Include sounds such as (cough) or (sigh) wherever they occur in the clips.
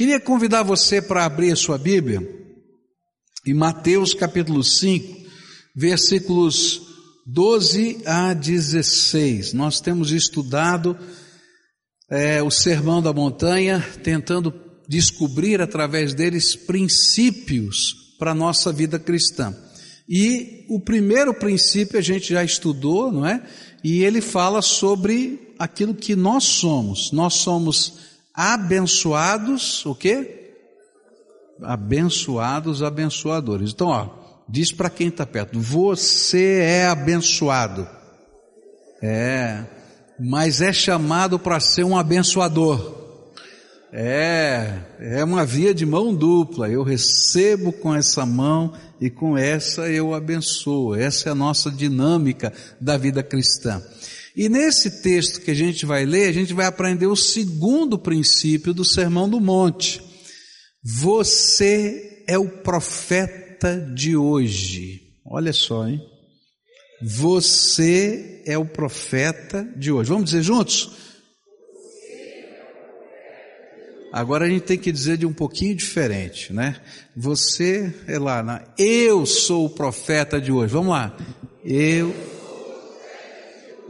Queria convidar você para abrir a sua Bíblia em Mateus capítulo 5, versículos 12 a 16. Nós temos estudado é, o Sermão da Montanha, tentando descobrir através deles princípios para a nossa vida cristã. E o primeiro princípio a gente já estudou, não é? E ele fala sobre aquilo que nós somos. Nós somos abençoados, o quê? Abençoados, abençoadores. Então, ó, diz para quem está perto: você é abençoado. É, mas é chamado para ser um abençoador. É, é uma via de mão dupla. Eu recebo com essa mão e com essa eu abençoo. Essa é a nossa dinâmica da vida cristã. E nesse texto que a gente vai ler, a gente vai aprender o segundo princípio do Sermão do Monte. Você é o profeta de hoje. Olha só, hein? Você é o profeta de hoje. Vamos dizer juntos? Agora a gente tem que dizer de um pouquinho diferente, né? Você é lá, eu sou o profeta de hoje. Vamos lá. Eu.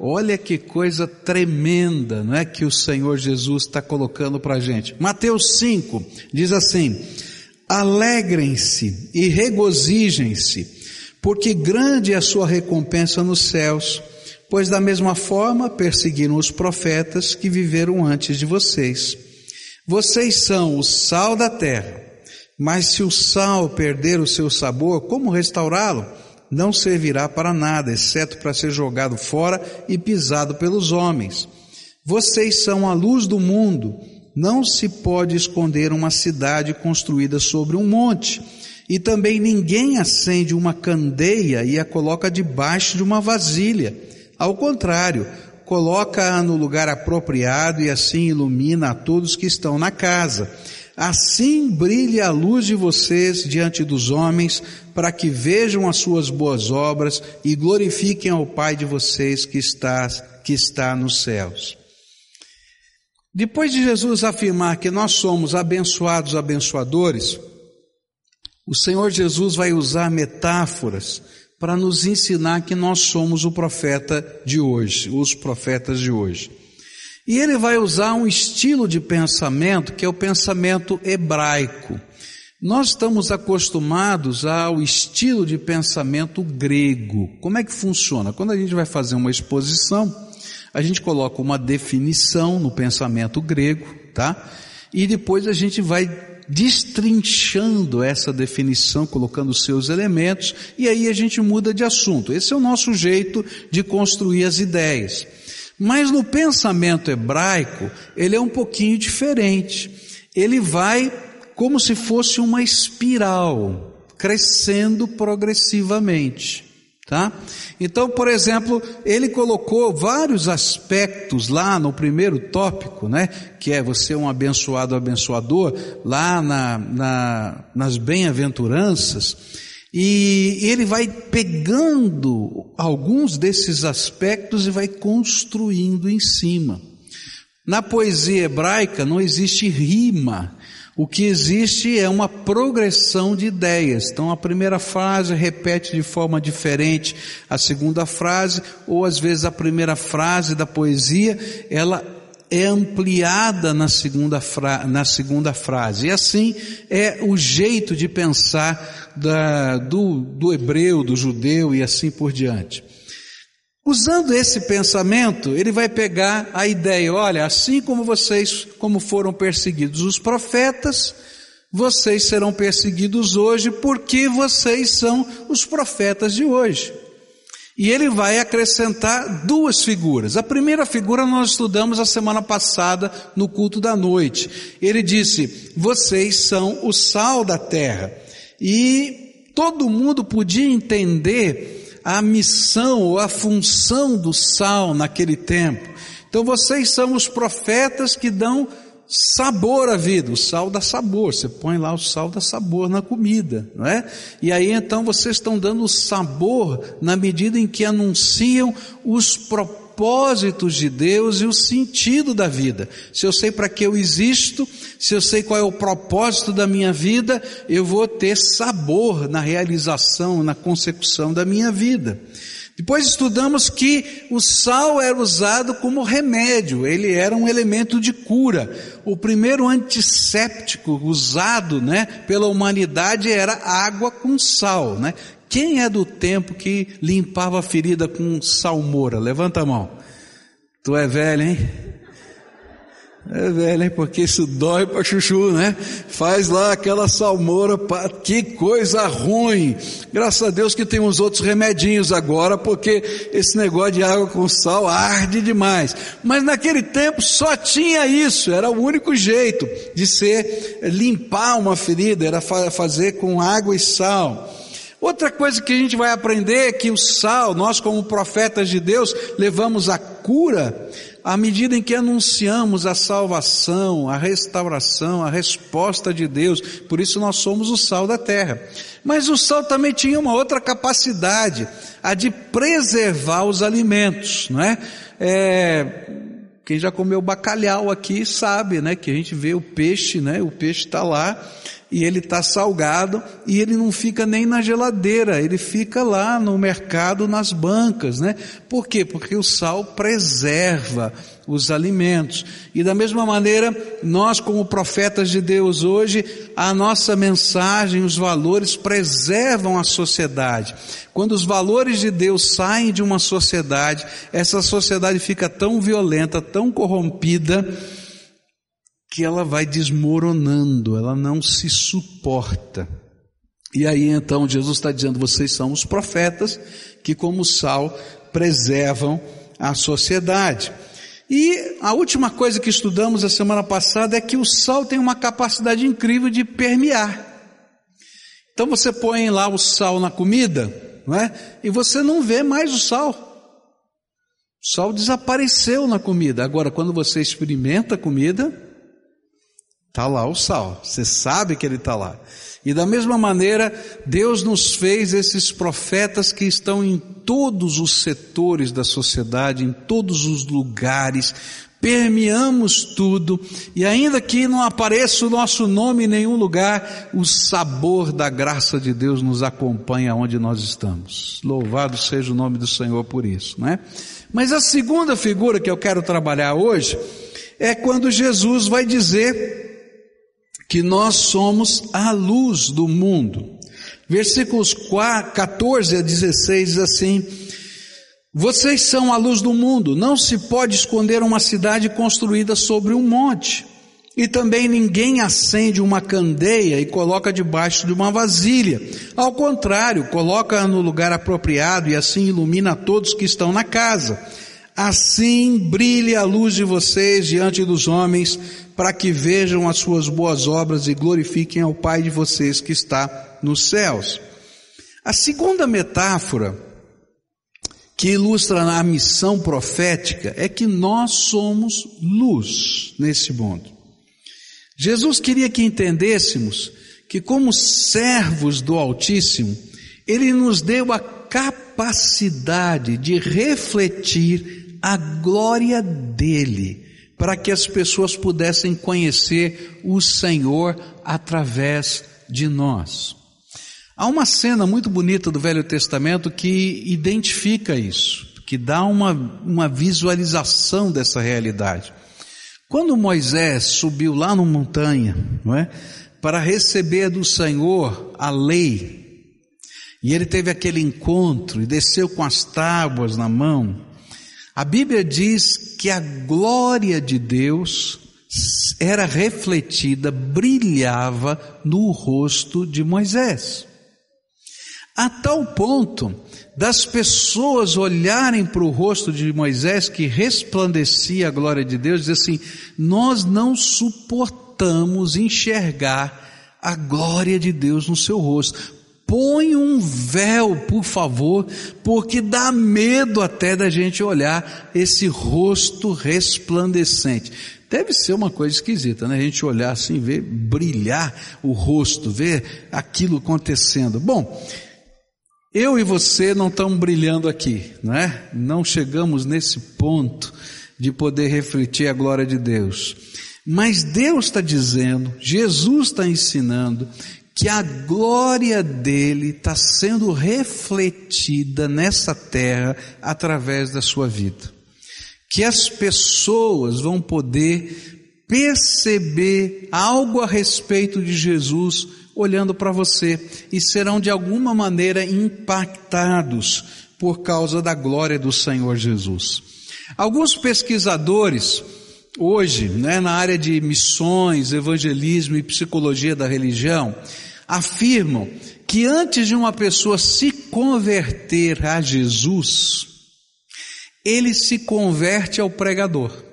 Olha que coisa tremenda, não é? Que o Senhor Jesus está colocando para a gente. Mateus 5 diz assim: Alegrem-se e regozijem-se, porque grande é a sua recompensa nos céus, pois da mesma forma perseguiram os profetas que viveram antes de vocês. Vocês são o sal da terra, mas se o sal perder o seu sabor, como restaurá-lo? Não servirá para nada, exceto para ser jogado fora e pisado pelos homens. Vocês são a luz do mundo. Não se pode esconder uma cidade construída sobre um monte. E também ninguém acende uma candeia e a coloca debaixo de uma vasilha. Ao contrário, coloca-a no lugar apropriado e assim ilumina a todos que estão na casa. Assim brilhe a luz de vocês diante dos homens, para que vejam as suas boas obras e glorifiquem ao Pai de vocês que está, que está nos céus. Depois de Jesus afirmar que nós somos abençoados, abençoadores, o Senhor Jesus vai usar metáforas para nos ensinar que nós somos o profeta de hoje, os profetas de hoje. E ele vai usar um estilo de pensamento que é o pensamento hebraico. Nós estamos acostumados ao estilo de pensamento grego. Como é que funciona? Quando a gente vai fazer uma exposição, a gente coloca uma definição no pensamento grego, tá? E depois a gente vai destrinchando essa definição, colocando seus elementos, e aí a gente muda de assunto. Esse é o nosso jeito de construir as ideias. Mas no pensamento hebraico, ele é um pouquinho diferente. Ele vai como se fosse uma espiral, crescendo progressivamente. Tá? Então, por exemplo, ele colocou vários aspectos lá no primeiro tópico, né? Que é você um abençoado abençoador, lá na, na, nas bem-aventuranças. E ele vai pegando alguns desses aspectos e vai construindo em cima. Na poesia hebraica não existe rima, o que existe é uma progressão de ideias. Então a primeira frase repete de forma diferente a segunda frase, ou às vezes a primeira frase da poesia, ela é ampliada na segunda, fra na segunda frase. E assim é o jeito de pensar da, do, do hebreu, do judeu e assim por diante. Usando esse pensamento, ele vai pegar a ideia, olha, assim como vocês, como foram perseguidos os profetas, vocês serão perseguidos hoje porque vocês são os profetas de hoje. E ele vai acrescentar duas figuras. A primeira figura nós estudamos a semana passada no culto da noite. Ele disse: "Vocês são o sal da terra". E todo mundo podia entender a missão ou a função do sal naquele tempo. Então vocês são os profetas que dão sabor à vida. O sal dá sabor. Você põe lá o sal dá sabor na comida, não é? E aí então vocês estão dando sabor na medida em que anunciam os propósitos de Deus e o sentido da vida. Se eu sei para que eu existo, se eu sei qual é o propósito da minha vida, eu vou ter sabor na realização, na consecução da minha vida. Depois estudamos que o sal era usado como remédio, ele era um elemento de cura. O primeiro antisséptico usado, né, pela humanidade era água com sal, né? Quem é do tempo que limpava a ferida com salmoura? Levanta a mão. Tu é velho, hein? É velho? Porque isso dói para chuchu, né? Faz lá aquela salmoura, pá, que coisa ruim. Graças a Deus que tem uns outros remedinhos agora, porque esse negócio de água com sal arde demais. Mas naquele tempo só tinha isso, era o único jeito de ser limpar uma ferida, era fazer com água e sal. Outra coisa que a gente vai aprender é que o sal, nós como profetas de Deus, levamos a cura à medida em que anunciamos a salvação, a restauração, a resposta de Deus. Por isso nós somos o sal da terra. Mas o sal também tinha uma outra capacidade, a de preservar os alimentos, não é? é quem já comeu bacalhau aqui sabe, né? Que a gente vê o peixe, né? O peixe está lá e ele está salgado e ele não fica nem na geladeira, ele fica lá no mercado, nas bancas, né? Por quê? Porque o sal preserva os alimentos. E da mesma maneira, nós como profetas de Deus hoje, a nossa mensagem, os valores preservam a sociedade. Quando os valores de Deus saem de uma sociedade, essa sociedade fica tão violenta, tão corrompida, que ela vai desmoronando, ela não se suporta. E aí então Jesus está dizendo: vocês são os profetas que, como sal, preservam a sociedade. E a última coisa que estudamos a semana passada é que o sal tem uma capacidade incrível de permear. Então você põe lá o sal na comida, não é? E você não vê mais o sal. O sal desapareceu na comida. Agora, quando você experimenta a comida, Está lá o sal, você sabe que ele está lá. E da mesma maneira, Deus nos fez esses profetas que estão em todos os setores da sociedade, em todos os lugares, permeamos tudo, e ainda que não apareça o nosso nome em nenhum lugar, o sabor da graça de Deus nos acompanha onde nós estamos. Louvado seja o nome do Senhor por isso, né? Mas a segunda figura que eu quero trabalhar hoje é quando Jesus vai dizer que nós somos a luz do mundo. Versículos 14 a 16 diz assim: Vocês são a luz do mundo, não se pode esconder uma cidade construída sobre um monte. E também ninguém acende uma candeia e coloca debaixo de uma vasilha. Ao contrário, coloca no lugar apropriado e assim ilumina todos que estão na casa. Assim brilhe a luz de vocês diante dos homens, para que vejam as suas boas obras e glorifiquem ao Pai de vocês que está nos céus. A segunda metáfora que ilustra a missão profética é que nós somos luz nesse mundo. Jesus queria que entendêssemos que, como servos do Altíssimo, Ele nos deu a capacidade de refletir a glória dele para que as pessoas pudessem conhecer o Senhor através de nós. Há uma cena muito bonita do Velho Testamento que identifica isso, que dá uma, uma visualização dessa realidade. Quando Moisés subiu lá na montanha, não é, para receber do Senhor a lei, e ele teve aquele encontro e desceu com as tábuas na mão, a Bíblia diz que a glória de Deus era refletida, brilhava no rosto de Moisés. A tal ponto das pessoas olharem para o rosto de Moisés que resplandecia a glória de Deus, dizer assim: nós não suportamos enxergar a glória de Deus no seu rosto põe um véu, por favor, porque dá medo até da gente olhar esse rosto resplandecente. Deve ser uma coisa esquisita, né? A gente olhar assim, ver brilhar o rosto, ver aquilo acontecendo. Bom, Eu e você não estamos brilhando aqui, não é? Não chegamos nesse ponto de poder refletir a glória de Deus. Mas Deus está dizendo, Jesus está ensinando, que a glória dele está sendo refletida nessa terra através da sua vida. Que as pessoas vão poder perceber algo a respeito de Jesus olhando para você e serão de alguma maneira impactados por causa da glória do Senhor Jesus. Alguns pesquisadores hoje, né, na área de missões, evangelismo e psicologia da religião, afirmam que antes de uma pessoa se converter a Jesus, ele se converte ao pregador. O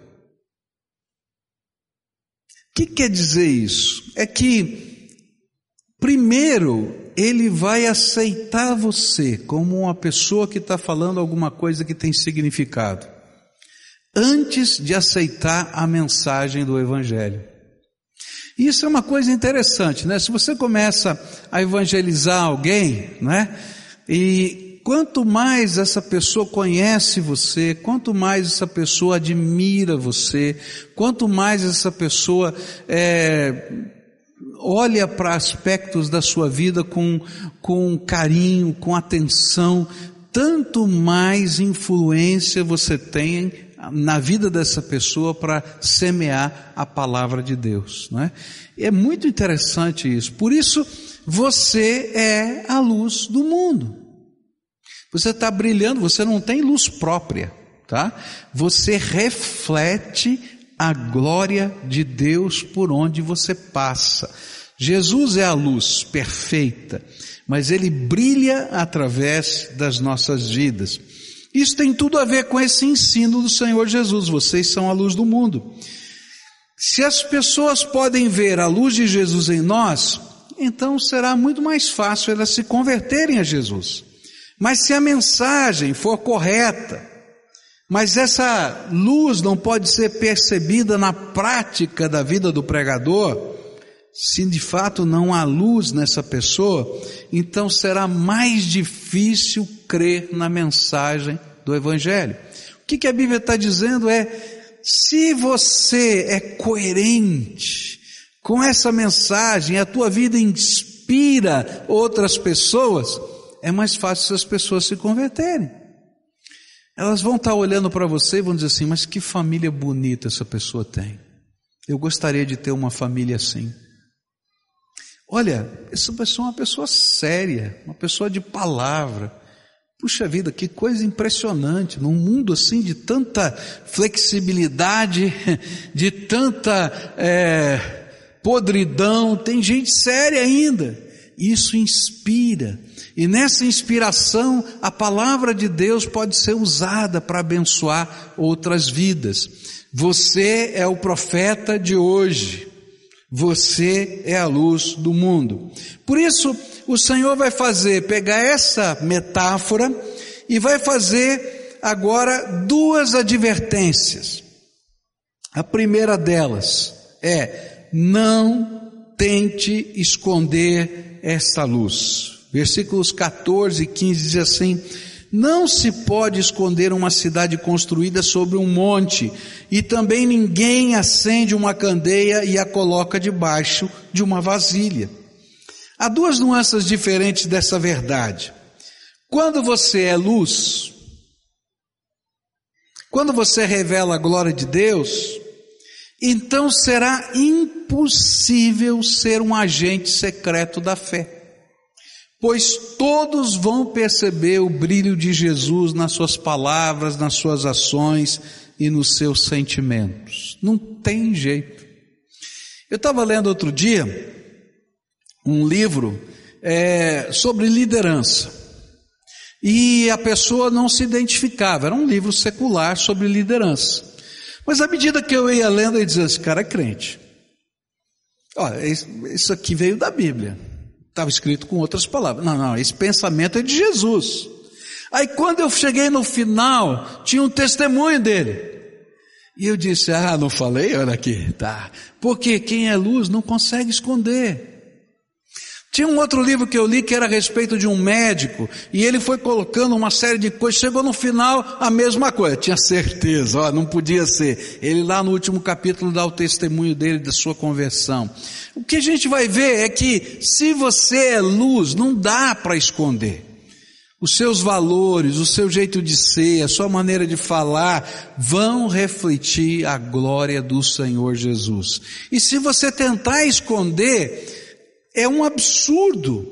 que quer dizer isso? É que, primeiro, ele vai aceitar você como uma pessoa que está falando alguma coisa que tem significado antes de aceitar a mensagem do Evangelho. Isso é uma coisa interessante, né? Se você começa a evangelizar alguém, né? E quanto mais essa pessoa conhece você, quanto mais essa pessoa admira você, quanto mais essa pessoa é, olha para aspectos da sua vida com, com carinho, com atenção, tanto mais influência você tem na vida dessa pessoa para semear a palavra de Deus, não é? É muito interessante isso. Por isso, você é a luz do mundo. Você está brilhando, você não tem luz própria, tá? Você reflete a glória de Deus por onde você passa. Jesus é a luz perfeita, mas ele brilha através das nossas vidas. Isso tem tudo a ver com esse ensino do Senhor Jesus. Vocês são a luz do mundo. Se as pessoas podem ver a luz de Jesus em nós, então será muito mais fácil elas se converterem a Jesus. Mas se a mensagem for correta, mas essa luz não pode ser percebida na prática da vida do pregador, se de fato não há luz nessa pessoa, então será mais difícil crer na mensagem do Evangelho. O que, que a Bíblia está dizendo é: se você é coerente com essa mensagem, a tua vida inspira outras pessoas, é mais fácil essas pessoas se converterem. Elas vão estar olhando para você e vão dizer assim: mas que família bonita essa pessoa tem. Eu gostaria de ter uma família assim. Olha, essa pessoa é uma pessoa séria, uma pessoa de palavra. Puxa vida, que coisa impressionante, num mundo assim de tanta flexibilidade, (laughs) de tanta é, podridão, tem gente séria ainda. Isso inspira. E nessa inspiração, a palavra de Deus pode ser usada para abençoar outras vidas. Você é o profeta de hoje. Você é a luz do mundo. Por isso, o Senhor vai fazer, pegar essa metáfora e vai fazer agora duas advertências. A primeira delas é: não tente esconder esta luz. Versículos 14 e 15 diz assim: não se pode esconder uma cidade construída sobre um monte, e também ninguém acende uma candeia e a coloca debaixo de uma vasilha. Há duas nuances diferentes dessa verdade. Quando você é luz, quando você revela a glória de Deus, então será impossível ser um agente secreto da fé pois todos vão perceber o brilho de Jesus nas suas palavras, nas suas ações e nos seus sentimentos. Não tem jeito. Eu estava lendo outro dia um livro é, sobre liderança. E a pessoa não se identificava, era um livro secular sobre liderança. Mas à medida que eu ia lendo, eu dizia: esse cara é crente. Olha, isso aqui veio da Bíblia. Estava escrito com outras palavras. Não, não, esse pensamento é de Jesus. Aí quando eu cheguei no final, tinha um testemunho dele. E eu disse, ah, não falei? Olha aqui, tá. Porque quem é luz não consegue esconder. Tinha um outro livro que eu li que era a respeito de um médico, e ele foi colocando uma série de coisas, chegou no final a mesma coisa, tinha certeza, ó, não podia ser. Ele lá no último capítulo dá o testemunho dele da sua conversão. O que a gente vai ver é que se você é luz, não dá para esconder. Os seus valores, o seu jeito de ser, a sua maneira de falar vão refletir a glória do Senhor Jesus. E se você tentar esconder, é um absurdo.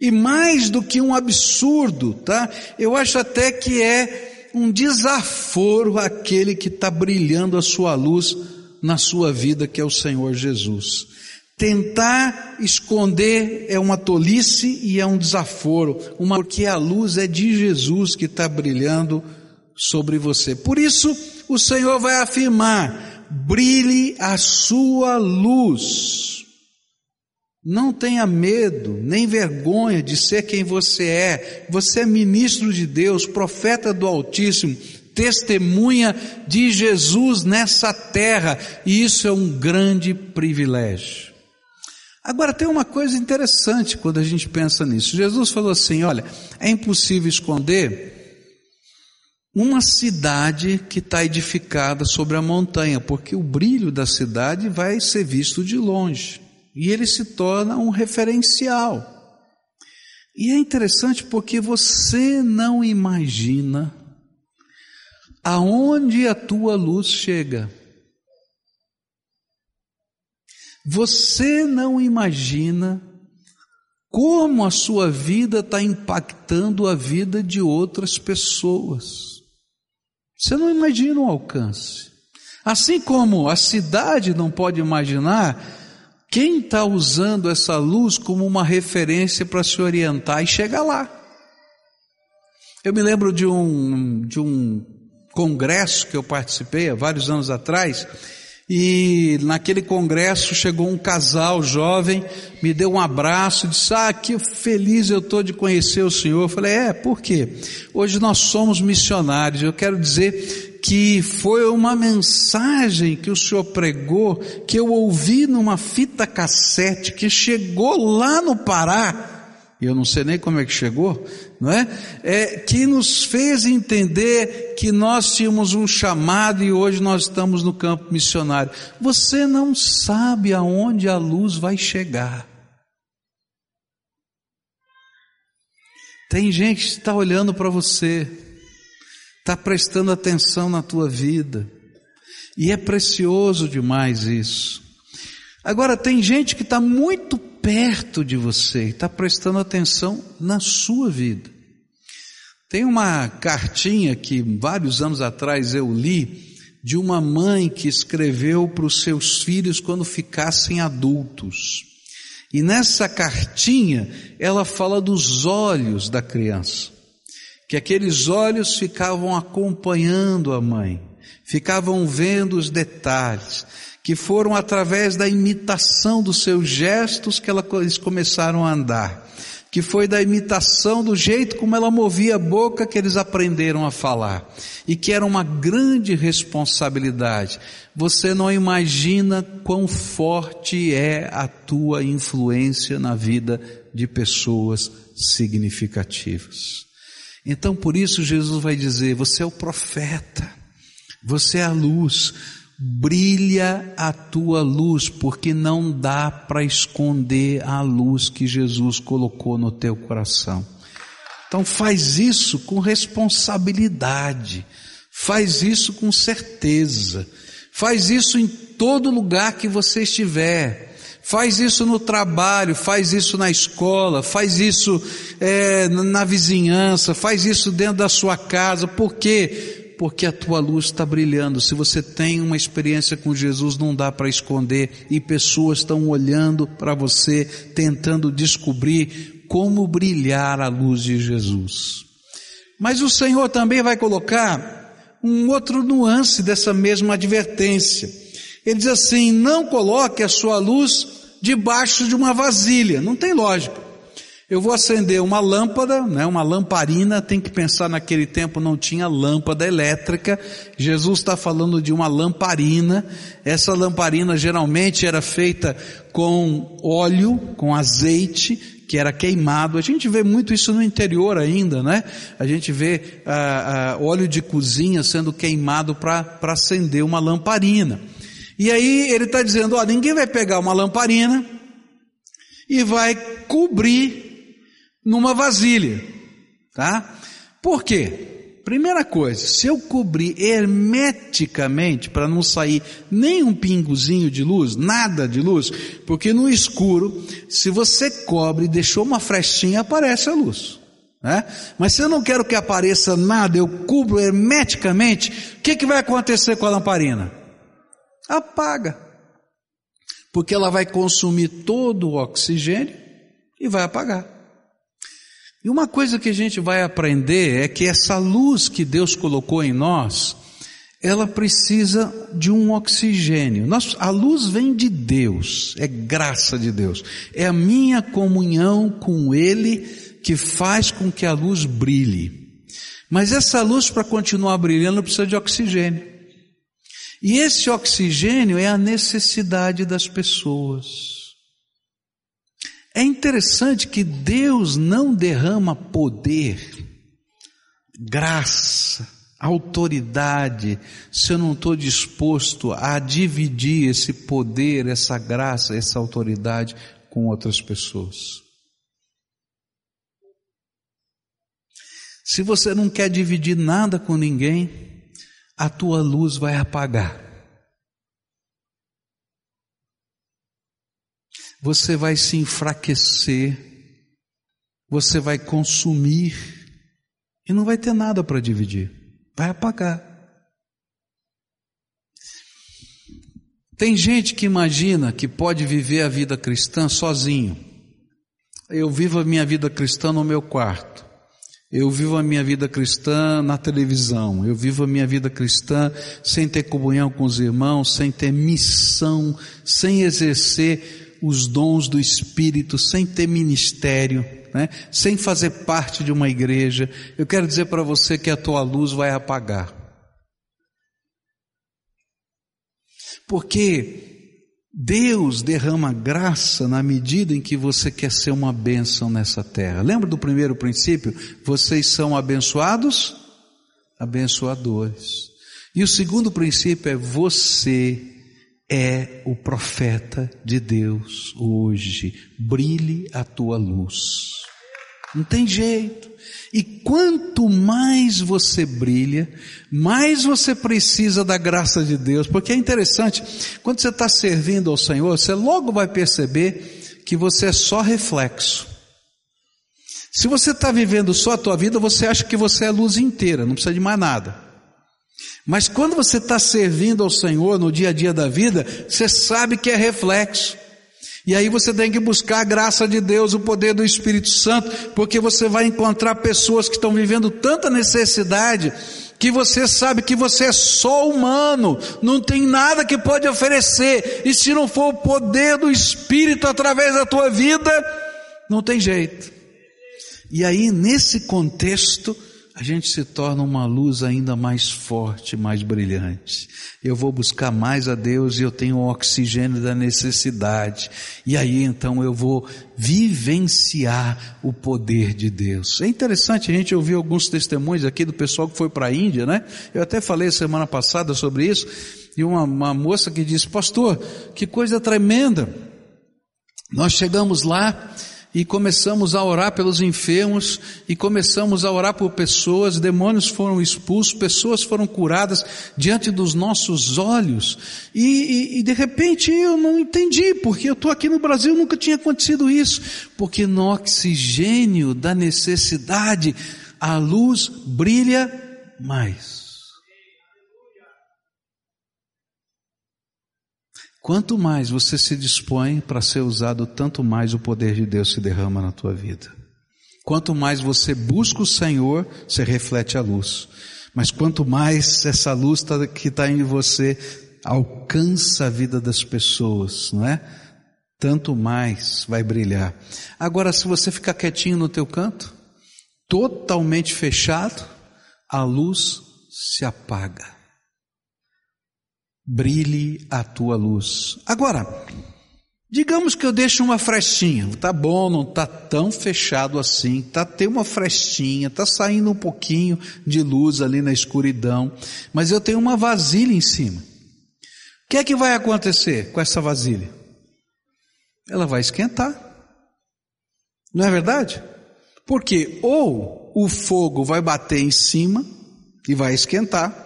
E mais do que um absurdo, tá? Eu acho até que é um desaforo aquele que está brilhando a sua luz na sua vida, que é o Senhor Jesus. Tentar esconder é uma tolice e é um desaforo, uma, porque a luz é de Jesus que está brilhando sobre você. Por isso, o Senhor vai afirmar: brilhe a sua luz não tenha medo, nem vergonha de ser quem você é. Você é ministro de Deus, profeta do Altíssimo, testemunha de Jesus nessa terra, e isso é um grande privilégio. Agora tem uma coisa interessante quando a gente pensa nisso. Jesus falou assim: olha, é impossível esconder uma cidade que está edificada sobre a montanha, porque o brilho da cidade vai ser visto de longe e ele se torna um referencial. E é interessante porque você não imagina aonde a tua luz chega. Você não imagina como a sua vida está impactando a vida de outras pessoas. Você não imagina o alcance. Assim como a cidade não pode imaginar quem está usando essa luz como uma referência para se orientar e chegar lá? Eu me lembro de um, de um congresso que eu participei há vários anos atrás, e naquele congresso chegou um casal jovem, me deu um abraço, disse: Ah, que feliz eu estou de conhecer o senhor. Eu falei: É, por quê? Hoje nós somos missionários. Eu quero dizer que foi uma mensagem que o Senhor pregou, que eu ouvi numa fita cassete, que chegou lá no Pará, eu não sei nem como é que chegou, não é? é? Que nos fez entender que nós tínhamos um chamado e hoje nós estamos no campo missionário. Você não sabe aonde a luz vai chegar. Tem gente que está olhando para você, está prestando atenção na tua vida. E é precioso demais isso. Agora, tem gente que está muito perto de você, está prestando atenção na sua vida. Tem uma cartinha que vários anos atrás eu li de uma mãe que escreveu para os seus filhos quando ficassem adultos. E nessa cartinha ela fala dos olhos da criança que aqueles olhos ficavam acompanhando a mãe, ficavam vendo os detalhes, que foram através da imitação dos seus gestos que eles começaram a andar, que foi da imitação do jeito como ela movia a boca que eles aprenderam a falar, e que era uma grande responsabilidade. Você não imagina quão forte é a tua influência na vida de pessoas significativas. Então por isso Jesus vai dizer: você é o profeta, você é a luz, brilha a tua luz, porque não dá para esconder a luz que Jesus colocou no teu coração. Então faz isso com responsabilidade, faz isso com certeza, faz isso em todo lugar que você estiver. Faz isso no trabalho, faz isso na escola, faz isso é, na vizinhança, faz isso dentro da sua casa. Por quê? Porque a tua luz está brilhando. Se você tem uma experiência com Jesus, não dá para esconder e pessoas estão olhando para você, tentando descobrir como brilhar a luz de Jesus. Mas o Senhor também vai colocar um outro nuance dessa mesma advertência. Ele diz assim: não coloque a sua luz debaixo de uma vasilha. Não tem lógica. Eu vou acender uma lâmpada, né, uma lamparina, tem que pensar naquele tempo não tinha lâmpada elétrica. Jesus está falando de uma lamparina. Essa lamparina geralmente era feita com óleo, com azeite, que era queimado. A gente vê muito isso no interior ainda, né? A gente vê ah, ah, óleo de cozinha sendo queimado para acender uma lamparina. E aí ele está dizendo, ó, ninguém vai pegar uma lamparina e vai cobrir numa vasilha, tá? Por quê? Primeira coisa, se eu cobrir hermeticamente para não sair nem um pingozinho de luz, nada de luz, porque no escuro, se você cobre e deixou uma frestinha, aparece a luz. Né? Mas se eu não quero que apareça nada, eu cubro hermeticamente, o que, que vai acontecer com a lamparina? Apaga. Porque ela vai consumir todo o oxigênio e vai apagar. E uma coisa que a gente vai aprender é que essa luz que Deus colocou em nós, ela precisa de um oxigênio. Nós, a luz vem de Deus, é graça de Deus. É a minha comunhão com Ele que faz com que a luz brilhe. Mas essa luz, para continuar brilhando, precisa de oxigênio. E esse oxigênio é a necessidade das pessoas. É interessante que Deus não derrama poder, graça, autoridade, se eu não estou disposto a dividir esse poder, essa graça, essa autoridade com outras pessoas. Se você não quer dividir nada com ninguém, a tua luz vai apagar. você vai se enfraquecer, você vai consumir e não vai ter nada para dividir, vai apagar. Tem gente que imagina que pode viver a vida cristã sozinho. Eu vivo a minha vida cristã no meu quarto. Eu vivo a minha vida cristã na televisão. Eu vivo a minha vida cristã sem ter comunhão com os irmãos, sem ter missão, sem exercer os dons do Espírito sem ter ministério, né? sem fazer parte de uma igreja, eu quero dizer para você que a tua luz vai apagar. Porque Deus derrama graça na medida em que você quer ser uma bênção nessa terra. Lembra do primeiro princípio? Vocês são abençoados? Abençoadores. E o segundo princípio é você é o profeta de Deus hoje. Brilhe a tua luz. Não tem jeito. E quanto mais você brilha, mais você precisa da graça de Deus, porque é interessante, quando você está servindo ao Senhor, você logo vai perceber que você é só reflexo. Se você está vivendo só a tua vida, você acha que você é luz inteira, não precisa de mais nada. Mas quando você está servindo ao Senhor no dia a dia da vida, você sabe que é reflexo. E aí você tem que buscar a graça de Deus, o poder do Espírito Santo, porque você vai encontrar pessoas que estão vivendo tanta necessidade, que você sabe que você é só humano, não tem nada que pode oferecer, e se não for o poder do Espírito através da tua vida, não tem jeito. E aí, nesse contexto, a gente se torna uma luz ainda mais forte, mais brilhante. Eu vou buscar mais a Deus e eu tenho o oxigênio da necessidade. E aí então eu vou vivenciar o poder de Deus. É interessante, a gente ouviu alguns testemunhos aqui do pessoal que foi para a Índia, né? Eu até falei semana passada sobre isso, e uma, uma moça que disse, pastor, que coisa tremenda. Nós chegamos lá, e começamos a orar pelos enfermos e começamos a orar por pessoas, demônios foram expulsos, pessoas foram curadas diante dos nossos olhos e, e, e de repente eu não entendi porque eu estou aqui no Brasil nunca tinha acontecido isso, porque no oxigênio da necessidade a luz brilha mais. Quanto mais você se dispõe para ser usado, tanto mais o poder de Deus se derrama na tua vida. Quanto mais você busca o Senhor, você reflete a luz. Mas quanto mais essa luz tá, que está em você alcança a vida das pessoas, não é? tanto mais vai brilhar. Agora, se você ficar quietinho no teu canto, totalmente fechado, a luz se apaga. Brilhe a tua luz. Agora, digamos que eu deixo uma frestinha, tá bom, não tá tão fechado assim, tá tem uma frestinha, tá saindo um pouquinho de luz ali na escuridão, mas eu tenho uma vasilha em cima. O que é que vai acontecer com essa vasilha? Ela vai esquentar. Não é verdade? Porque ou o fogo vai bater em cima e vai esquentar,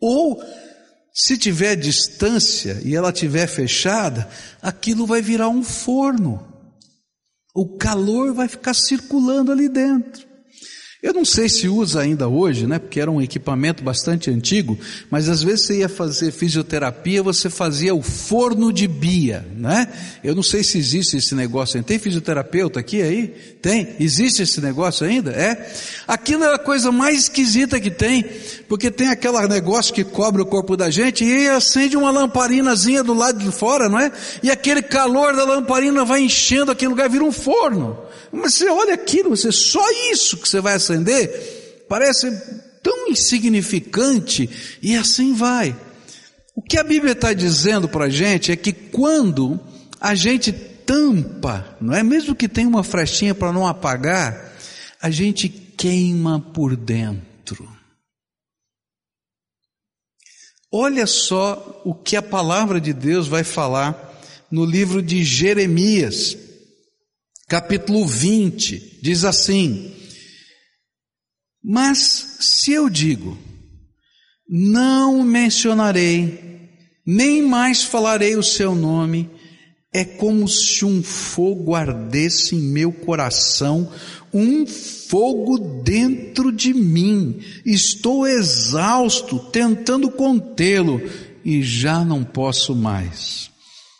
ou se tiver distância e ela tiver fechada, aquilo vai virar um forno. O calor vai ficar circulando ali dentro. Eu não sei se usa ainda hoje, né? Porque era um equipamento bastante antigo, mas às vezes você ia fazer fisioterapia, você fazia o forno de bia, né? Eu não sei se existe esse negócio ainda. Tem fisioterapeuta aqui aí? Tem? Existe esse negócio ainda? É? Aquilo é a coisa mais esquisita que tem, porque tem aquele negócio que cobre o corpo da gente e acende uma lamparinazinha do lado de fora, não é? E aquele calor da lamparina vai enchendo aquele lugar, vira um forno. Mas você olha aquilo, você só isso que você vai acender, parece tão insignificante e assim vai. O que a Bíblia está dizendo para a gente é que quando a gente tampa, não é mesmo que tenha uma frestinha para não apagar, a gente queima por dentro. Olha só o que a palavra de Deus vai falar no livro de Jeremias capítulo 20, diz assim: Mas se eu digo, não mencionarei, nem mais falarei o seu nome, é como se um fogo ardesse em meu coração, um fogo dentro de mim. Estou exausto, tentando contê-lo, e já não posso mais.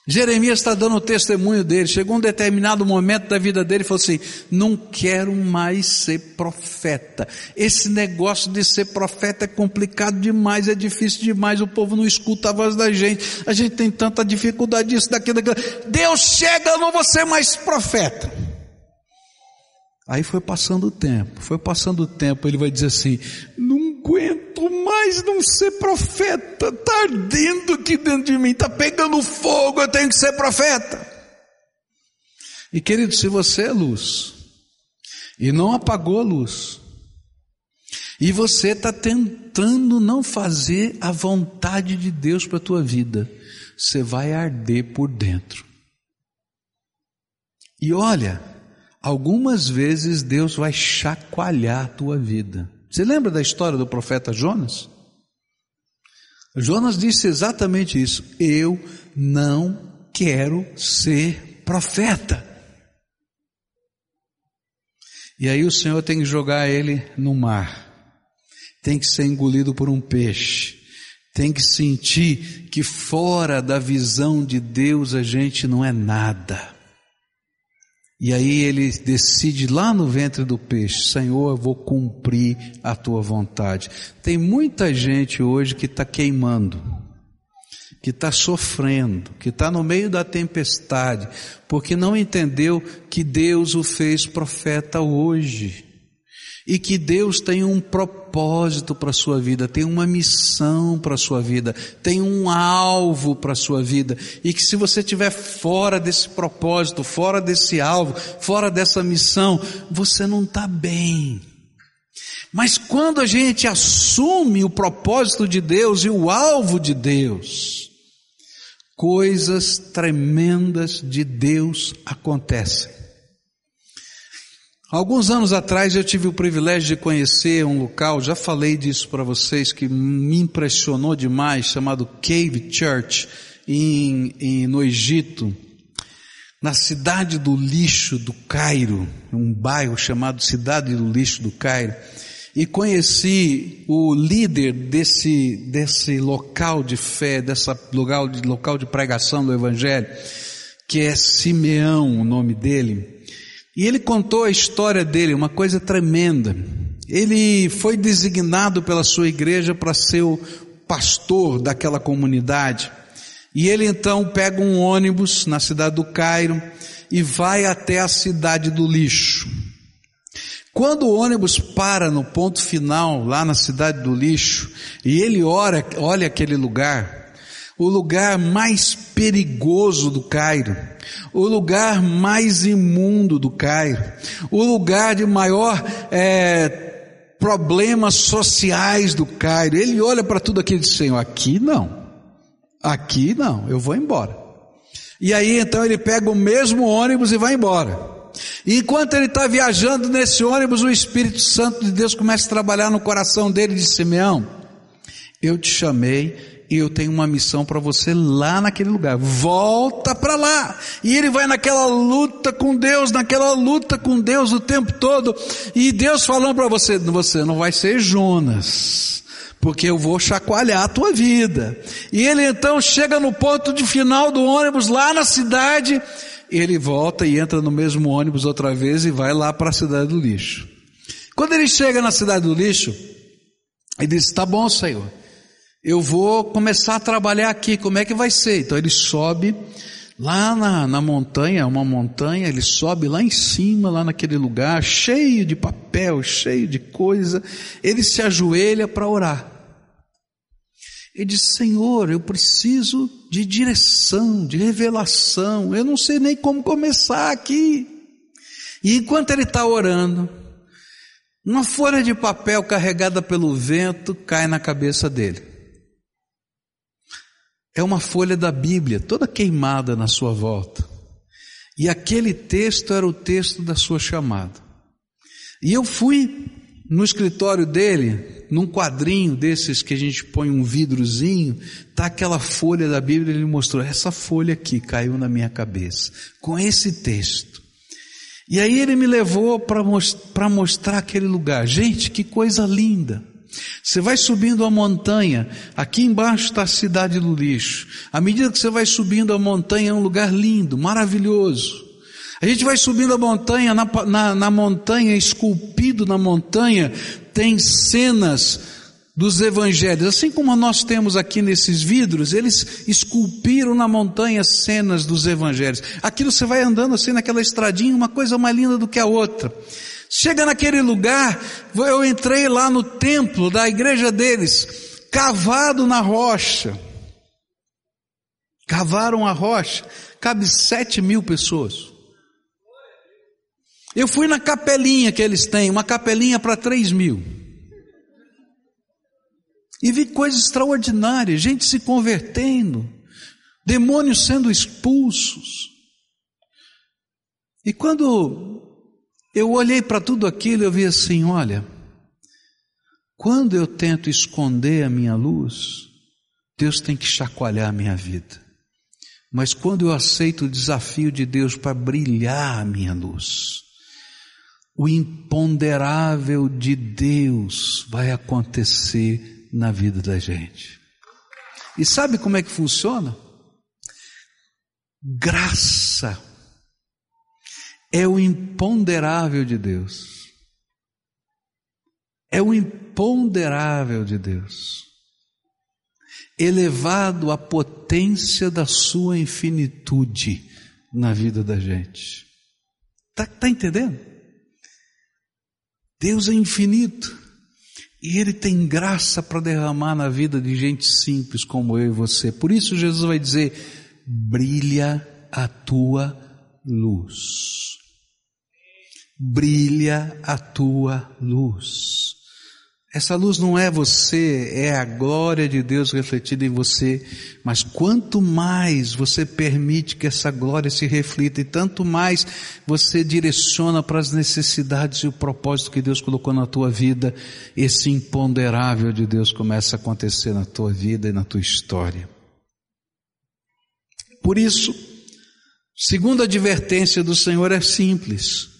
Jeremias está dando o testemunho dele. Chegou um determinado momento da vida dele e falou assim: Não quero mais ser profeta. Esse negócio de ser profeta é complicado demais, é difícil demais. O povo não escuta a voz da gente. A gente tem tanta dificuldade disso, daquilo, daquilo. Deus chega, eu não vou ser mais profeta. Aí foi passando o tempo, foi passando o tempo, ele vai dizer assim: Não aguento mais não ser profeta, está ardendo aqui dentro de mim, está pegando fogo, eu tenho que ser profeta. E querido, se você é luz, e não apagou a luz, e você está tentando não fazer a vontade de Deus para a tua vida, você vai arder por dentro. E olha, algumas vezes Deus vai chacoalhar a tua vida. Você lembra da história do profeta Jonas? Jonas disse exatamente isso: Eu não quero ser profeta. E aí o Senhor tem que jogar ele no mar, tem que ser engolido por um peixe, tem que sentir que fora da visão de Deus a gente não é nada. E aí ele decide lá no ventre do peixe: Senhor, eu vou cumprir a tua vontade. Tem muita gente hoje que está queimando, que está sofrendo, que está no meio da tempestade, porque não entendeu que Deus o fez profeta hoje e que Deus tem um propósito para a sua vida, tem uma missão para a sua vida, tem um alvo para a sua vida, e que se você estiver fora desse propósito, fora desse alvo, fora dessa missão, você não está bem. Mas quando a gente assume o propósito de Deus e o alvo de Deus, coisas tremendas de Deus acontecem. Alguns anos atrás eu tive o privilégio de conhecer um local, já falei disso para vocês, que me impressionou demais, chamado Cave Church, em, em, no Egito, na cidade do lixo do Cairo, um bairro chamado Cidade do Lixo do Cairo, e conheci o líder desse, desse local de fé, dessa local de, local de pregação do Evangelho, que é Simeão, o nome dele. E ele contou a história dele, uma coisa tremenda. Ele foi designado pela sua igreja para ser o pastor daquela comunidade. E ele então pega um ônibus na cidade do Cairo e vai até a cidade do lixo. Quando o ônibus para no ponto final, lá na cidade do lixo, e ele ora, olha aquele lugar, o lugar mais perigoso do Cairo, o lugar mais imundo do Cairo, o lugar de maior é, problemas sociais do Cairo. Ele olha para tudo aquilo e diz: Senhor, aqui não, aqui não, eu vou embora. E aí então ele pega o mesmo ônibus e vai embora. Enquanto ele está viajando nesse ônibus, o Espírito Santo de Deus começa a trabalhar no coração dele de Simeão. Eu te chamei e eu tenho uma missão para você lá naquele lugar. Volta para lá. E ele vai naquela luta com Deus, naquela luta com Deus o tempo todo. E Deus falando para você, você não vai ser Jonas porque eu vou chacoalhar a tua vida. E ele então chega no ponto de final do ônibus lá na cidade ele volta e entra no mesmo ônibus outra vez e vai lá para a cidade do lixo. Quando ele chega na cidade do lixo, ele diz: Tá bom, Senhor, eu vou começar a trabalhar aqui, como é que vai ser? Então ele sobe lá na, na montanha, uma montanha, ele sobe lá em cima, lá naquele lugar, cheio de papel, cheio de coisa, ele se ajoelha para orar. Ele diz: Senhor, eu preciso de direção, de revelação, eu não sei nem como começar aqui. E enquanto ele está orando, uma folha de papel carregada pelo vento cai na cabeça dele. É uma folha da Bíblia, toda queimada na sua volta. E aquele texto era o texto da sua chamada. E eu fui no escritório dele, num quadrinho desses que a gente põe um vidrozinho, tá aquela folha da Bíblia, ele mostrou, essa folha aqui caiu na minha cabeça, com esse texto. E aí ele me levou para mostrar aquele lugar. Gente, que coisa linda. Você vai subindo a montanha, aqui embaixo está a cidade do lixo. À medida que você vai subindo a montanha, é um lugar lindo, maravilhoso. A gente vai subindo a montanha, na, na, na montanha, esculpido na montanha, tem cenas dos evangelhos, assim como nós temos aqui nesses vidros, eles esculpiram na montanha cenas dos evangelhos. Aquilo você vai andando assim naquela estradinha, uma coisa mais linda do que a outra. Chega naquele lugar, eu entrei lá no templo da igreja deles, cavado na rocha. Cavaram a rocha, cabe sete mil pessoas. Eu fui na capelinha que eles têm, uma capelinha para três mil. E vi coisas extraordinárias, gente se convertendo, demônios sendo expulsos. E quando eu olhei para tudo aquilo, eu vi assim: olha, quando eu tento esconder a minha luz, Deus tem que chacoalhar a minha vida. Mas quando eu aceito o desafio de Deus para brilhar a minha luz, o imponderável de Deus vai acontecer na vida da gente. E sabe como é que funciona? Graça é o imponderável de Deus. É o imponderável de Deus, elevado à potência da sua infinitude na vida da gente. Está tá entendendo? Deus é infinito e Ele tem graça para derramar na vida de gente simples como eu e você. Por isso Jesus vai dizer: brilha a tua luz. Brilha a tua luz. Essa luz não é você, é a glória de Deus refletida em você. Mas quanto mais você permite que essa glória se reflita e tanto mais você direciona para as necessidades e o propósito que Deus colocou na tua vida, esse imponderável de Deus começa a acontecer na tua vida e na tua história. Por isso, segunda advertência do Senhor é simples.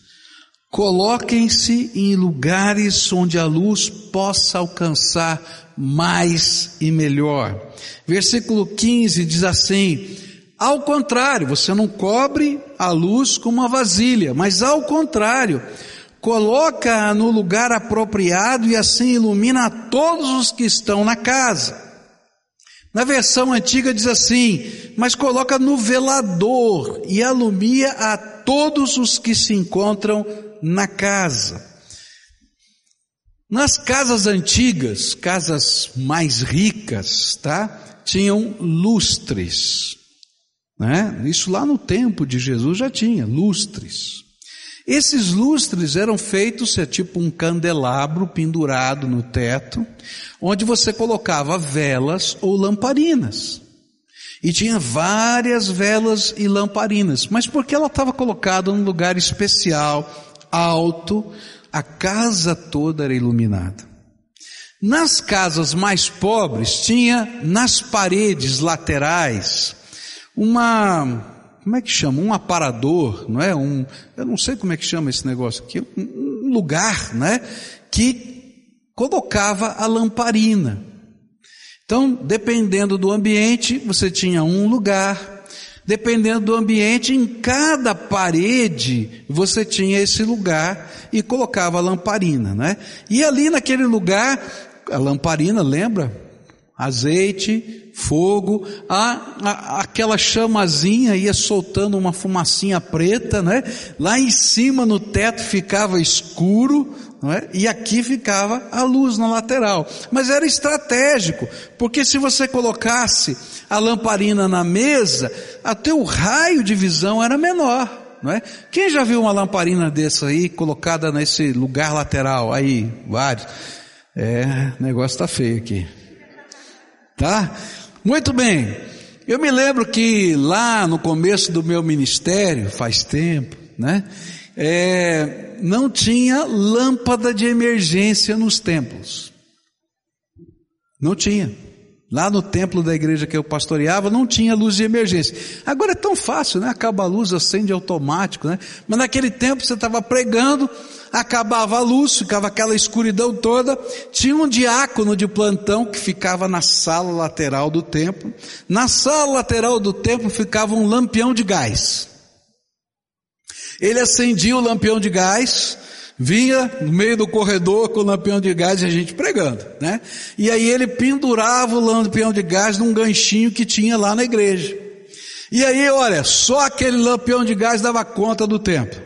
Coloquem-se em lugares onde a luz possa alcançar mais e melhor. Versículo 15 diz assim: ao contrário, você não cobre a luz com uma vasilha, mas ao contrário, coloca-a no lugar apropriado e assim ilumina a todos os que estão na casa. Na versão antiga diz assim: mas coloca no velador e alumia a todos os que se encontram na casa. Nas casas antigas, casas mais ricas, tá? Tinham lustres, né? Isso lá no tempo de Jesus já tinha lustres. Esses lustres eram feitos, é tipo um candelabro pendurado no teto, onde você colocava velas ou lamparinas. E tinha várias velas e lamparinas, mas porque ela estava colocada num lugar especial, alto, a casa toda era iluminada. Nas casas mais pobres tinha nas paredes laterais uma como é que chama? Um aparador, não é? Um, eu não sei como é que chama esse negócio aqui, um, lugar, né? Que colocava a lamparina. Então, dependendo do ambiente, você tinha um lugar. Dependendo do ambiente, em cada parede você tinha esse lugar e colocava a lamparina, né? E ali naquele lugar, a lamparina, lembra? Azeite, fogo, a, a, aquela chamazinha ia soltando uma fumacinha preta, né? Lá em cima no teto ficava escuro, é? E aqui ficava a luz na lateral. Mas era estratégico, porque se você colocasse a lamparina na mesa, até o raio de visão era menor. Não é? Quem já viu uma lamparina dessa aí colocada nesse lugar lateral? Aí, vários. É, o negócio está feio aqui. Tá? Muito bem. Eu me lembro que lá no começo do meu ministério, faz tempo, né? É, não tinha lâmpada de emergência nos templos. Não tinha. Lá no templo da igreja que eu pastoreava não tinha luz de emergência. Agora é tão fácil, né? Acaba a luz, acende automático, né? Mas naquele tempo você estava pregando, acabava a luz, ficava aquela escuridão toda, tinha um diácono de plantão que ficava na sala lateral do templo, na sala lateral do templo ficava um lampião de gás. Ele acendia o lampião de gás, vinha no meio do corredor com o lampião de gás e a gente pregando, né? E aí ele pendurava o lampião de gás num ganchinho que tinha lá na igreja. E aí, olha, só aquele lampião de gás dava conta do templo.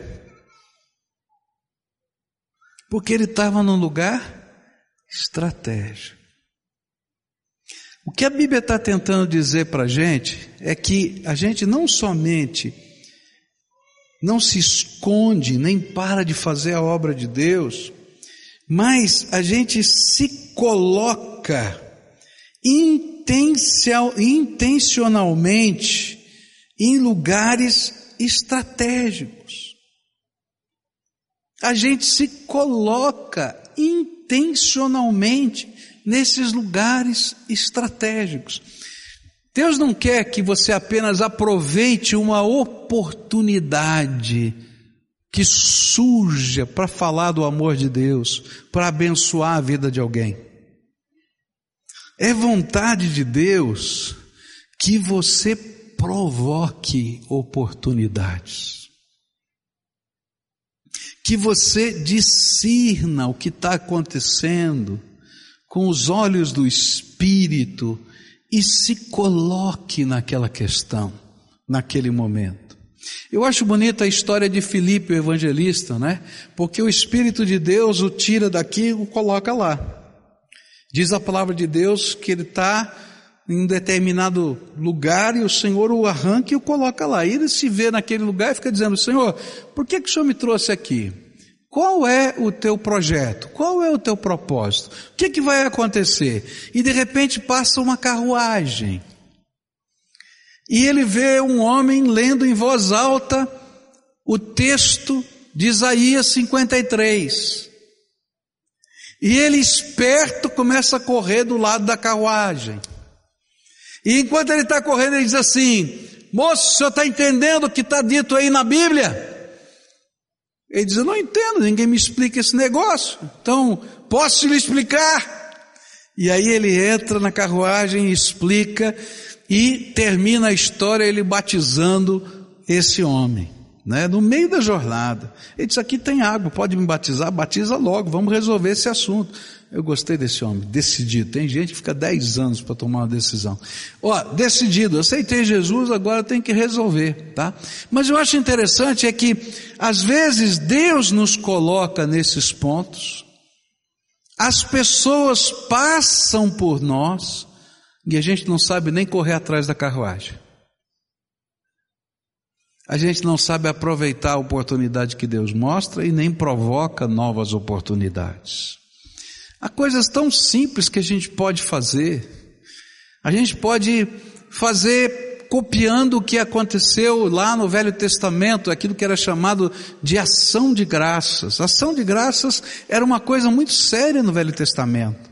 Porque ele estava num lugar estratégico. O que a Bíblia está tentando dizer para a gente é que a gente não somente não se esconde, nem para de fazer a obra de Deus, mas a gente se coloca intencionalmente em lugares estratégicos. A gente se coloca intencionalmente nesses lugares estratégicos. Deus não quer que você apenas aproveite uma oportunidade que surja para falar do amor de Deus, para abençoar a vida de alguém. É vontade de Deus que você provoque oportunidades que você discirna o que está acontecendo com os olhos do Espírito e se coloque naquela questão, naquele momento. Eu acho bonita a história de Filipe, o evangelista, né? Porque o Espírito de Deus o tira daqui e o coloca lá. Diz a palavra de Deus que ele está em um determinado lugar e o Senhor o arranca e o coloca lá. E ele se vê naquele lugar e fica dizendo: Senhor, por que, que o Senhor me trouxe aqui? Qual é o teu projeto? Qual é o teu propósito? O que, que vai acontecer? E de repente passa uma carruagem. E ele vê um homem lendo em voz alta o texto de Isaías 53. E ele esperto começa a correr do lado da carruagem. E enquanto ele está correndo, ele diz assim: Moço, o senhor está entendendo o que está dito aí na Bíblia? Ele diz: Eu não entendo, ninguém me explica esse negócio. Então, posso lhe explicar? E aí ele entra na carruagem, explica e termina a história ele batizando esse homem. né, no meio da jornada. Ele disse: Aqui tem água, pode me batizar? Batiza logo, vamos resolver esse assunto. Eu gostei desse homem, decidido. Tem gente que fica 10 anos para tomar uma decisão. Ó, decidido, aceitei Jesus, agora tem que resolver, tá? Mas eu acho interessante é que, às vezes, Deus nos coloca nesses pontos, as pessoas passam por nós, e a gente não sabe nem correr atrás da carruagem. A gente não sabe aproveitar a oportunidade que Deus mostra e nem provoca novas oportunidades. Há coisas tão simples que a gente pode fazer. A gente pode fazer copiando o que aconteceu lá no Velho Testamento, aquilo que era chamado de ação de graças. Ação de graças era uma coisa muito séria no Velho Testamento.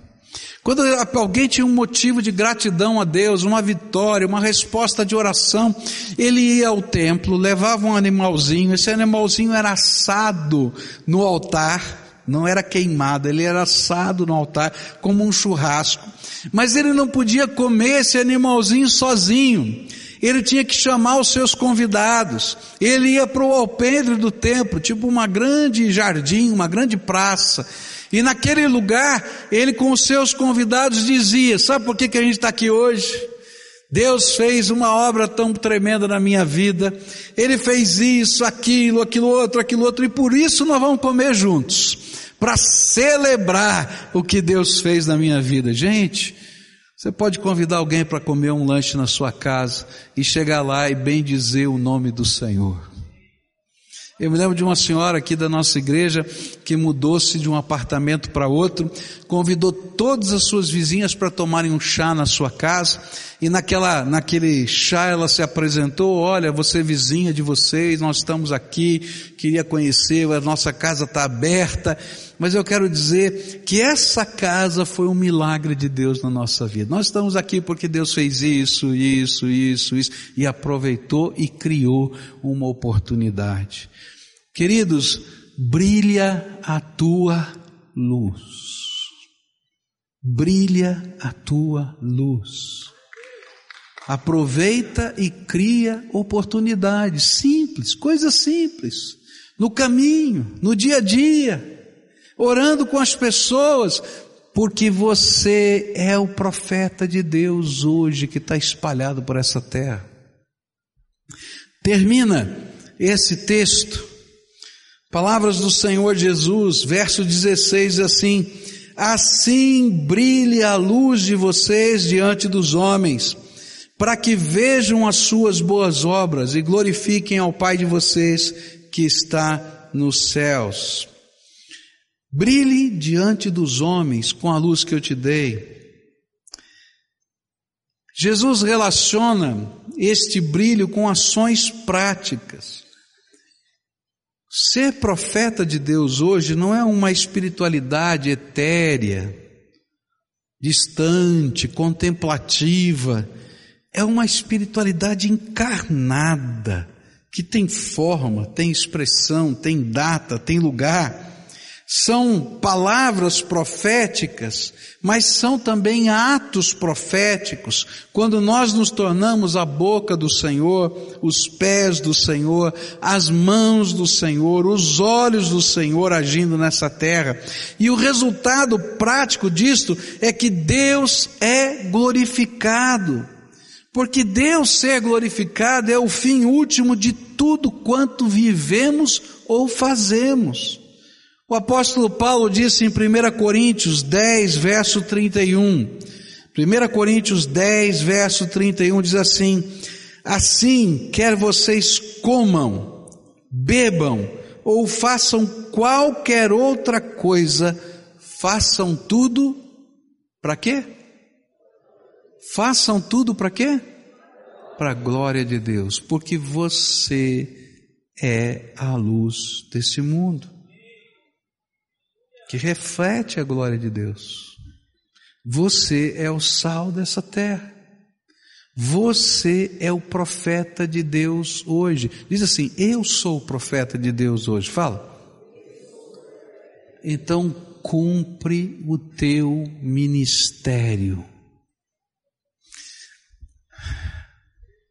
Quando alguém tinha um motivo de gratidão a Deus, uma vitória, uma resposta de oração, ele ia ao templo, levava um animalzinho, esse animalzinho era assado no altar, não era queimado, ele era assado no altar como um churrasco. Mas ele não podia comer esse animalzinho sozinho. Ele tinha que chamar os seus convidados. Ele ia para o alpendre do templo, tipo uma grande jardim, uma grande praça. E naquele lugar, ele com os seus convidados dizia: Sabe por que, que a gente está aqui hoje? Deus fez uma obra tão tremenda na minha vida. Ele fez isso, aquilo, aquilo outro, aquilo outro, e por isso nós vamos comer juntos, para celebrar o que Deus fez na minha vida. Gente, você pode convidar alguém para comer um lanche na sua casa e chegar lá e bem dizer o nome do Senhor. Eu me lembro de uma senhora aqui da nossa igreja que mudou-se de um apartamento para outro, convidou todas as suas vizinhas para tomarem um chá na sua casa, e naquela, naquele chá ela se apresentou, olha, você é vizinha de vocês, nós estamos aqui, queria conhecer, a nossa casa está aberta, mas eu quero dizer que essa casa foi um milagre de Deus na nossa vida. Nós estamos aqui porque Deus fez isso, isso, isso, isso, e aproveitou e criou uma oportunidade. Queridos, brilha a tua luz. Brilha a tua luz. Aproveita e cria oportunidades simples, coisas simples, no caminho, no dia a dia, orando com as pessoas, porque você é o profeta de Deus hoje que está espalhado por essa terra. Termina esse texto Palavras do Senhor Jesus, verso 16 assim: Assim brilhe a luz de vocês diante dos homens, para que vejam as suas boas obras e glorifiquem ao Pai de vocês que está nos céus. Brilhe diante dos homens com a luz que eu te dei. Jesus relaciona este brilho com ações práticas. Ser profeta de Deus hoje não é uma espiritualidade etérea, distante, contemplativa, é uma espiritualidade encarnada, que tem forma, tem expressão, tem data, tem lugar são palavras proféticas, mas são também atos proféticos, quando nós nos tornamos a boca do Senhor, os pés do Senhor, as mãos do Senhor, os olhos do Senhor agindo nessa terra. E o resultado prático disto é que Deus é glorificado. Porque Deus ser glorificado é o fim último de tudo quanto vivemos ou fazemos. O apóstolo Paulo disse em 1 Coríntios 10, verso 31. 1 Coríntios 10, verso 31 diz assim: Assim, quer vocês comam, bebam ou façam qualquer outra coisa, façam tudo para quê? Façam tudo para quê? Para a glória de Deus, porque você é a luz desse mundo que reflete a glória de Deus. Você é o sal dessa terra. Você é o profeta de Deus hoje. Diz assim: Eu sou o profeta de Deus hoje. Fala. Então cumpre o teu ministério.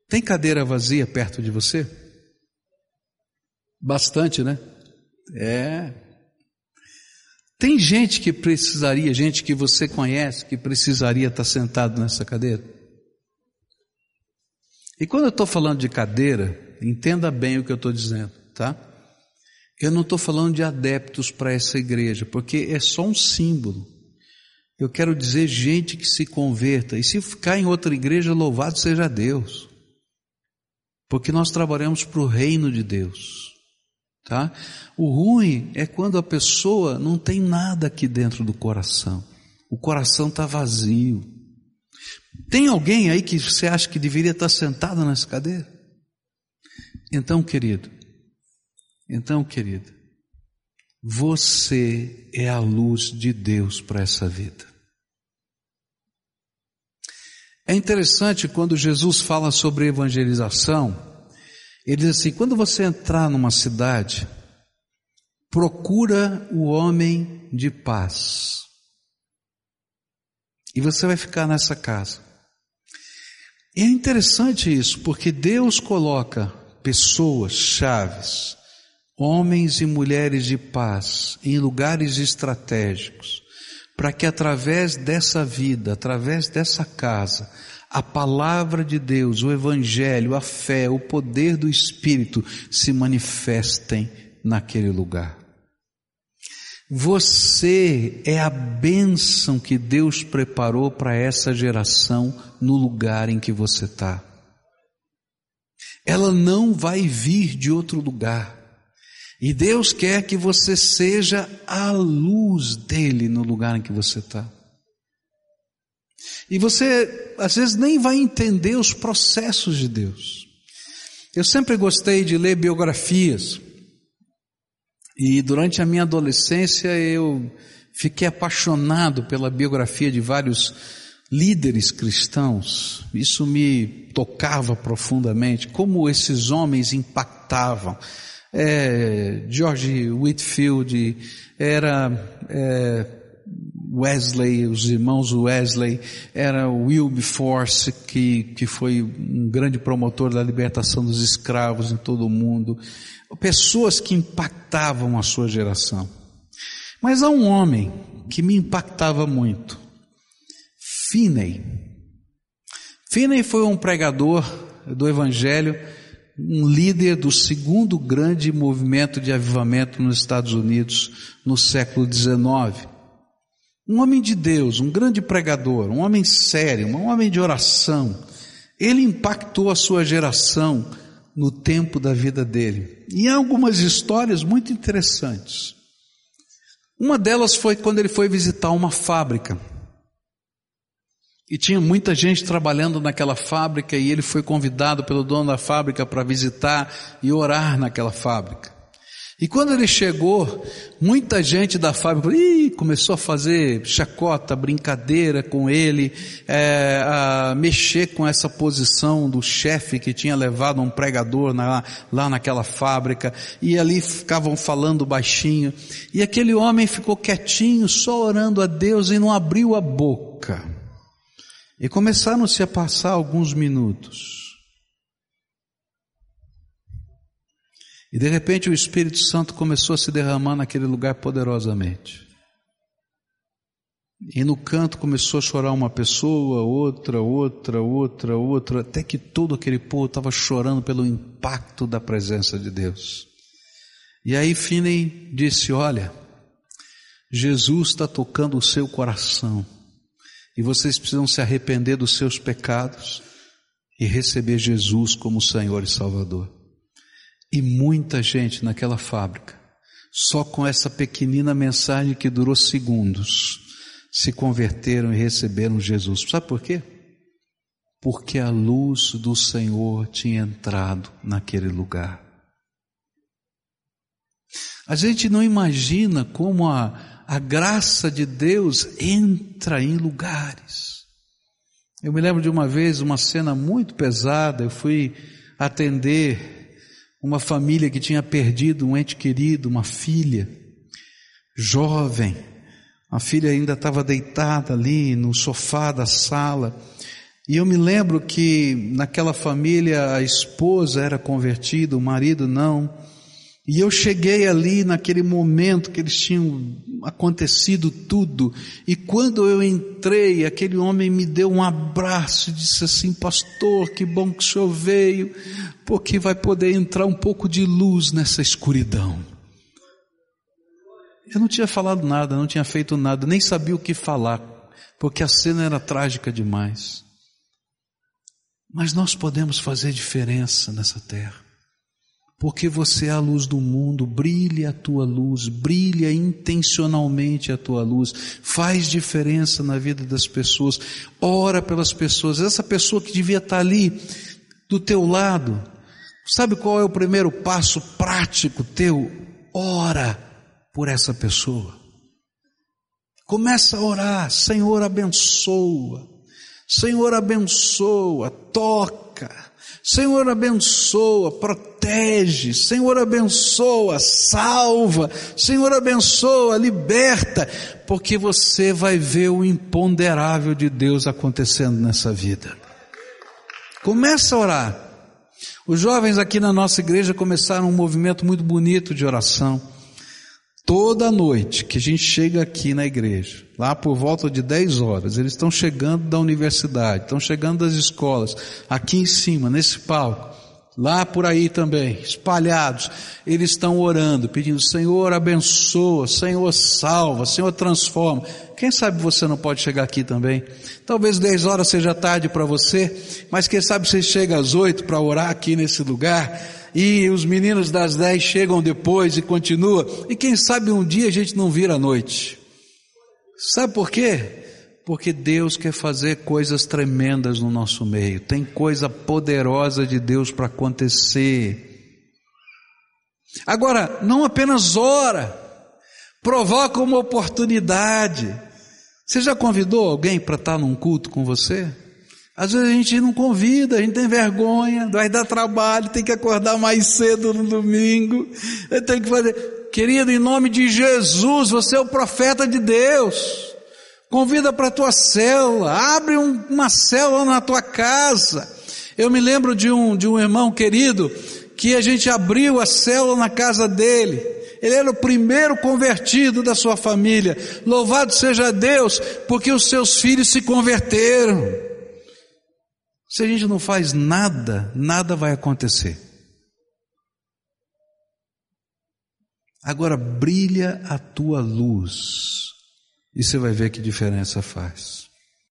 Tem cadeira vazia perto de você? Bastante, né? É. Tem gente que precisaria, gente que você conhece, que precisaria estar sentado nessa cadeira. E quando eu estou falando de cadeira, entenda bem o que eu estou dizendo, tá? Eu não estou falando de adeptos para essa igreja, porque é só um símbolo. Eu quero dizer gente que se converta. E se ficar em outra igreja, louvado seja Deus. Porque nós trabalhamos para o reino de Deus. Tá? O ruim é quando a pessoa não tem nada aqui dentro do coração. O coração está vazio. Tem alguém aí que você acha que deveria estar sentado nessa cadeira? Então, querido, então, querido, você é a luz de Deus para essa vida. É interessante quando Jesus fala sobre evangelização, ele diz assim: quando você entrar numa cidade, procura o homem de paz. E você vai ficar nessa casa. E é interessante isso, porque Deus coloca pessoas chaves, homens e mulheres de paz, em lugares estratégicos, para que através dessa vida, através dessa casa, a palavra de Deus, o Evangelho, a fé, o poder do Espírito se manifestem naquele lugar. Você é a bênção que Deus preparou para essa geração no lugar em que você está. Ela não vai vir de outro lugar. E Deus quer que você seja a luz dele no lugar em que você está. E você, às vezes, nem vai entender os processos de Deus. Eu sempre gostei de ler biografias. E durante a minha adolescência eu fiquei apaixonado pela biografia de vários líderes cristãos. Isso me tocava profundamente. Como esses homens impactavam. É, George Whitfield era é, Wesley, os irmãos Wesley, era Wilberforce, que, que foi um grande promotor da libertação dos escravos em todo o mundo. Pessoas que impactavam a sua geração. Mas há um homem que me impactava muito. Finney. Finney foi um pregador do Evangelho, um líder do segundo grande movimento de avivamento nos Estados Unidos no século XIX. Um homem de Deus, um grande pregador, um homem sério, um homem de oração. Ele impactou a sua geração no tempo da vida dele. E há algumas histórias muito interessantes. Uma delas foi quando ele foi visitar uma fábrica. E tinha muita gente trabalhando naquela fábrica e ele foi convidado pelo dono da fábrica para visitar e orar naquela fábrica. E quando ele chegou, muita gente da fábrica ih, começou a fazer chacota, brincadeira com ele, é, a mexer com essa posição do chefe que tinha levado um pregador na, lá naquela fábrica, e ali ficavam falando baixinho, e aquele homem ficou quietinho, só orando a Deus e não abriu a boca. E começaram-se a passar alguns minutos. E de repente o Espírito Santo começou a se derramar naquele lugar poderosamente. E no canto começou a chorar uma pessoa, outra, outra, outra, outra, até que todo aquele povo estava chorando pelo impacto da presença de Deus. E aí Finney disse: Olha, Jesus está tocando o seu coração e vocês precisam se arrepender dos seus pecados e receber Jesus como Senhor e Salvador. E muita gente naquela fábrica, só com essa pequenina mensagem que durou segundos, se converteram e receberam Jesus. Sabe por quê? Porque a luz do Senhor tinha entrado naquele lugar. A gente não imagina como a, a graça de Deus entra em lugares. Eu me lembro de uma vez, uma cena muito pesada, eu fui atender uma família que tinha perdido um ente querido, uma filha, jovem. A filha ainda estava deitada ali no sofá da sala. E eu me lembro que naquela família a esposa era convertida, o marido não. E eu cheguei ali naquele momento que eles tinham acontecido tudo, e quando eu entrei, aquele homem me deu um abraço e disse assim: Pastor, que bom que o senhor veio, porque vai poder entrar um pouco de luz nessa escuridão. Eu não tinha falado nada, não tinha feito nada, nem sabia o que falar, porque a cena era trágica demais. Mas nós podemos fazer diferença nessa terra porque você é a luz do mundo, brilhe a tua luz, brilha intencionalmente a tua luz, faz diferença na vida das pessoas, ora pelas pessoas, essa pessoa que devia estar ali do teu lado, sabe qual é o primeiro passo prático teu? Ora por essa pessoa. Começa a orar, Senhor abençoa, Senhor abençoa, toca, Senhor abençoa, protege, Senhor abençoa, salva, Senhor abençoa, liberta, porque você vai ver o imponderável de Deus acontecendo nessa vida. Começa a orar. Os jovens aqui na nossa igreja começaram um movimento muito bonito de oração. Toda noite que a gente chega aqui na igreja, lá por volta de 10 horas, eles estão chegando da universidade, estão chegando das escolas, aqui em cima, nesse palco, lá por aí também, espalhados, eles estão orando, pedindo, Senhor abençoa, Senhor salva, Senhor transforma. Quem sabe você não pode chegar aqui também? Talvez 10 horas seja tarde para você, mas quem sabe você chega às 8 para orar aqui nesse lugar, e os meninos das dez chegam depois e continua, e quem sabe um dia a gente não vira à noite. Sabe por quê? Porque Deus quer fazer coisas tremendas no nosso meio, tem coisa poderosa de Deus para acontecer. Agora, não apenas ora, provoca uma oportunidade. Você já convidou alguém para estar num culto com você? Às vezes a gente não convida, a gente tem vergonha, vai dar trabalho, tem que acordar mais cedo no domingo, tem que fazer. Querido, em nome de Jesus, você é o profeta de Deus. Convida para a tua célula, abre um, uma célula na tua casa. Eu me lembro de um, de um irmão querido que a gente abriu a célula na casa dele. Ele era o primeiro convertido da sua família. Louvado seja Deus, porque os seus filhos se converteram. Se a gente não faz nada, nada vai acontecer. Agora brilha a tua luz e você vai ver que diferença faz.